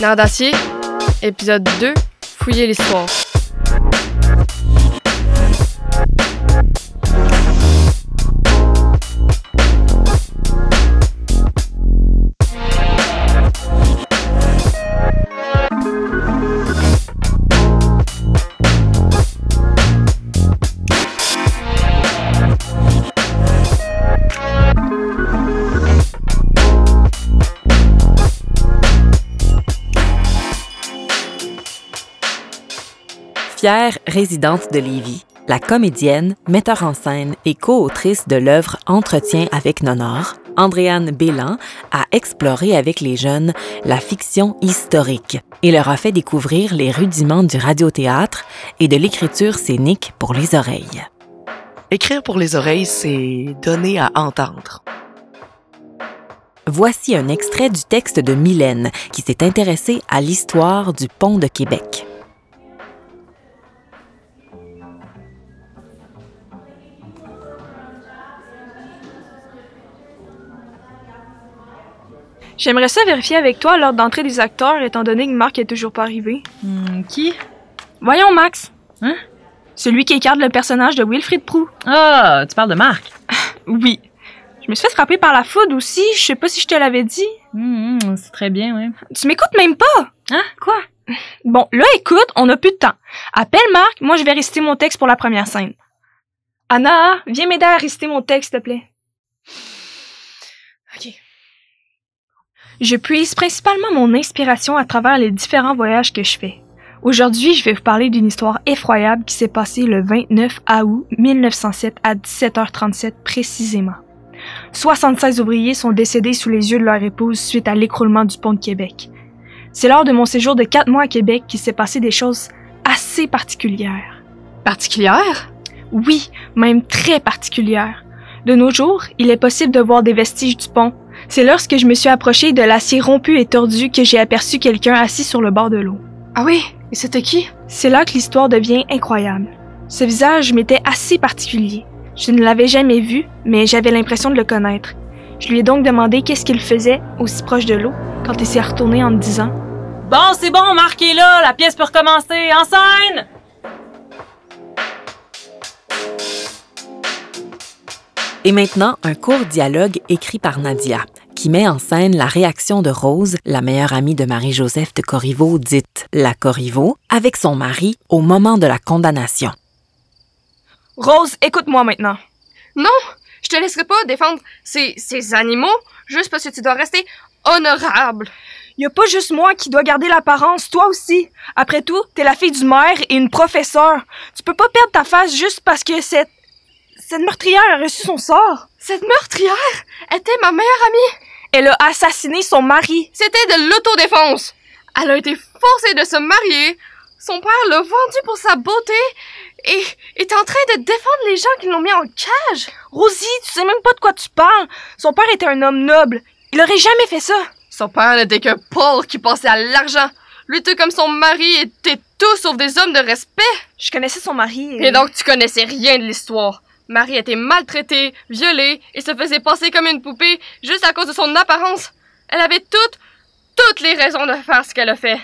Nerf d'acier, épisode 2, Fouiller l'histoire. Fière résidente de Lévis, la comédienne, metteur en scène et co-autrice de l'œuvre Entretien avec Nonor, Andréane Bélan a exploré avec les jeunes la fiction historique et leur a fait découvrir les rudiments du radiothéâtre et de l'écriture scénique pour les oreilles. Écrire pour les oreilles, c'est donner à entendre. Voici un extrait du texte de Mylène qui s'est intéressée à l'histoire du pont de Québec. J'aimerais ça vérifier avec toi l'ordre d'entrée des acteurs, étant donné que Marc est toujours pas arrivé. Hmm, qui? Voyons, Max. Hein? Celui qui incarne le personnage de Wilfrid Prou. Ah, tu parles de Marc. Oui. Je me suis fait frapper par la foudre aussi, je sais pas si je te l'avais dit. Hmm, c'est très bien, oui. Tu m'écoutes même pas! Hein? Quoi? Bon, là, écoute, on n'a plus de temps. Appelle Marc, moi je vais réciter mon texte pour la première scène. Anna, viens m'aider à réciter mon texte, s'il te plaît. Ok. Je puise principalement mon inspiration à travers les différents voyages que je fais. Aujourd'hui, je vais vous parler d'une histoire effroyable qui s'est passée le 29 août 1907 à 17h37 précisément. 76 ouvriers sont décédés sous les yeux de leur épouse suite à l'écroulement du pont de Québec. C'est lors de mon séjour de quatre mois à Québec qu'il s'est passé des choses assez particulières. Particulière? Oui, même très particulières. De nos jours, il est possible de voir des vestiges du pont. C'est lorsque je me suis approchée de l'acier rompu et tordu que j'ai aperçu quelqu'un assis sur le bord de l'eau. Ah oui? Et c'était qui? C'est là que l'histoire devient incroyable. Ce visage m'était assez particulier. Je ne l'avais jamais vu, mais j'avais l'impression de le connaître. Je lui ai donc demandé qu'est-ce qu'il faisait aussi proche de l'eau quand il s'est retourné en me disant Bon, c'est bon, Marc est là, la pièce peut recommencer. En scène! Et maintenant, un court dialogue écrit par Nadia, qui met en scène la réaction de Rose, la meilleure amie de Marie-Joseph de Corriveau, dite la Corriveau, avec son mari au moment de la condamnation. Rose, écoute-moi maintenant. Non! Je te laisserai pas défendre ces, ces animaux juste parce que tu dois rester honorable. Y a pas juste moi qui dois garder l'apparence, toi aussi. Après tout, t'es la fille du maire et une professeure. Tu peux pas perdre ta face juste parce que cette cette meurtrière a reçu son sort. Cette meurtrière était ma meilleure amie. Elle a assassiné son mari. C'était de l'autodéfense. Elle a été forcée de se marier. Son père l'a vendue pour sa beauté et est en train de défendre les gens qui l'ont mis en cage. Rosie, tu sais même pas de quoi tu parles. Son père était un homme noble. Il aurait jamais fait ça. Son père n'était que Paul qui pensait à l'argent. Lui tout comme son mari étaient tous sauf des hommes de respect. Je connaissais son mari. Et donc tu connaissais rien de l'histoire. Marie était maltraitée, violée et se faisait passer comme une poupée juste à cause de son apparence. Elle avait toutes, toutes les raisons de faire ce qu'elle a fait.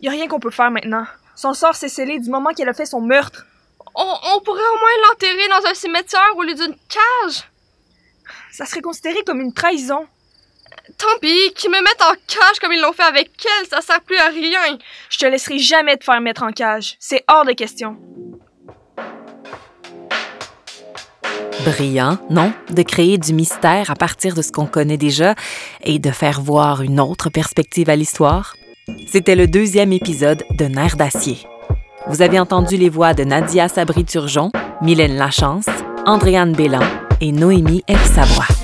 Y a rien qu'on peut faire maintenant. Son sort s'est scellé du moment qu'elle a fait son meurtre. On, on pourrait au moins l'enterrer dans un cimetière au lieu d'une cage. Ça serait considéré comme une trahison. Tant pis, qu'ils me mettent en cage comme ils l'ont fait avec elle, ça sert plus à rien. Je te laisserai jamais te faire mettre en cage. C'est hors de question. Brillant, non, de créer du mystère à partir de ce qu'on connaît déjà et de faire voir une autre perspective à l'histoire? C'était le deuxième épisode de Nerf d'acier. Vous avez entendu les voix de Nadia Sabri-Turgeon, Mylène Lachance, Andréane Bélan et Noémie F. Savoie.